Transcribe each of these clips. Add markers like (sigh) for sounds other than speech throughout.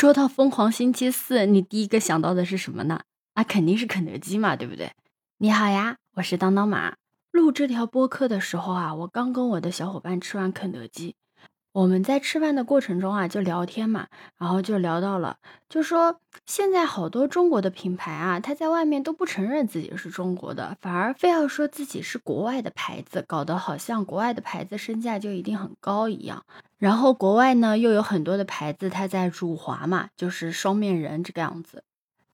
说到疯狂星期四，你第一个想到的是什么呢？那，肯定是肯德基嘛，对不对？你好呀，我是当当马。录这条播客的时候啊，我刚跟我的小伙伴吃完肯德基。我们在吃饭的过程中啊，就聊天嘛，然后就聊到了，就说现在好多中国的品牌啊，它在外面都不承认自己是中国的，反而非要说自己是国外的牌子，搞得好像国外的牌子身价就一定很高一样。然后国外呢，又有很多的牌子，它在辱华嘛，就是双面人这个样子。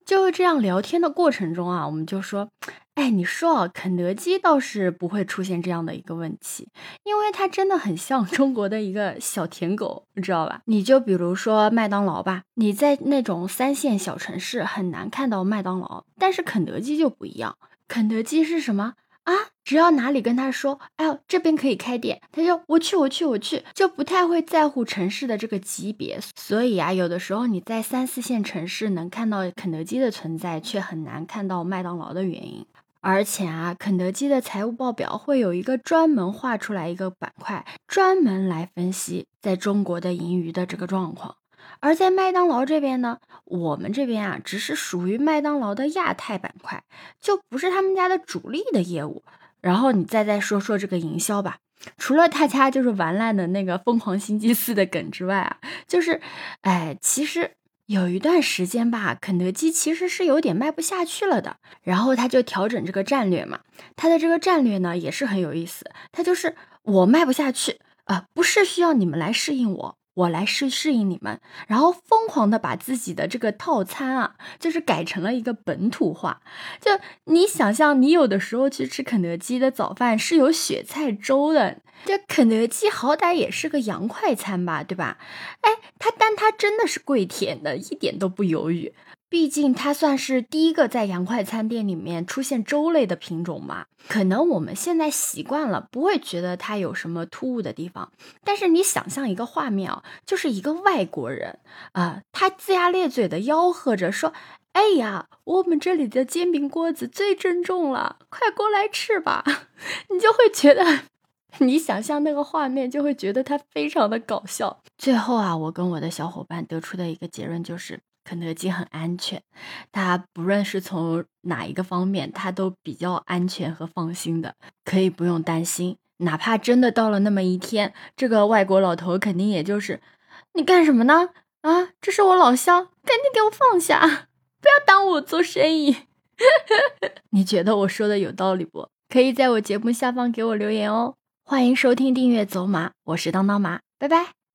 就这样聊天的过程中啊，我们就说，哎，你说啊，肯德基倒是不会出现这样的一个问题，因为它真的很像 (laughs) 中国的一个小舔狗，你知道吧？你就比如说麦当劳吧，你在那种三线小城市很难看到麦当劳，但是肯德基就不一样，肯德基是什么？啊，只要哪里跟他说，哎呦，这边可以开店，他就我去，我去，我去，就不太会在乎城市的这个级别。所以啊，有的时候你在三四线城市能看到肯德基的存在，却很难看到麦当劳的原因。而且啊，肯德基的财务报表会有一个专门画出来一个板块，专门来分析在中国的盈余的这个状况。而在麦当劳这边呢，我们这边啊，只是属于麦当劳的亚太板块，就不是他们家的主力的业务。然后你再再说说这个营销吧，除了大家就是玩烂的那个疯狂星期四的梗之外啊，就是，哎，其实有一段时间吧，肯德基其实是有点卖不下去了的，然后他就调整这个战略嘛，他的这个战略呢也是很有意思，他就是我卖不下去啊，不是需要你们来适应我。我来适适应你们，然后疯狂的把自己的这个套餐啊，就是改成了一个本土化。就你想象，你有的时候去吃肯德基的早饭是有雪菜粥的，这肯德基好歹也是个洋快餐吧，对吧？哎，它但它真的是跪舔的，一点都不犹豫。毕竟它算是第一个在洋快餐店里面出现粥类的品种嘛，可能我们现在习惯了，不会觉得它有什么突兀的地方。但是你想象一个画面啊，就是一个外国人啊，他龇牙咧嘴的吆喝着说：“哎呀，我们这里的煎饼锅子最正宗了，快过来吃吧！” (laughs) 你就会觉得，你想象那个画面，就会觉得它非常的搞笑。最后啊，我跟我的小伙伴得出的一个结论就是。肯德基很安全，它不论是从哪一个方面，它都比较安全和放心的，可以不用担心。哪怕真的到了那么一天，这个外国老头肯定也就是，你干什么呢？啊，这是我老乡，赶紧给我放下，不要耽误我做生意。(laughs) 你觉得我说的有道理不？可以在我节目下方给我留言哦。欢迎收听订阅走马，我是当当马，拜拜。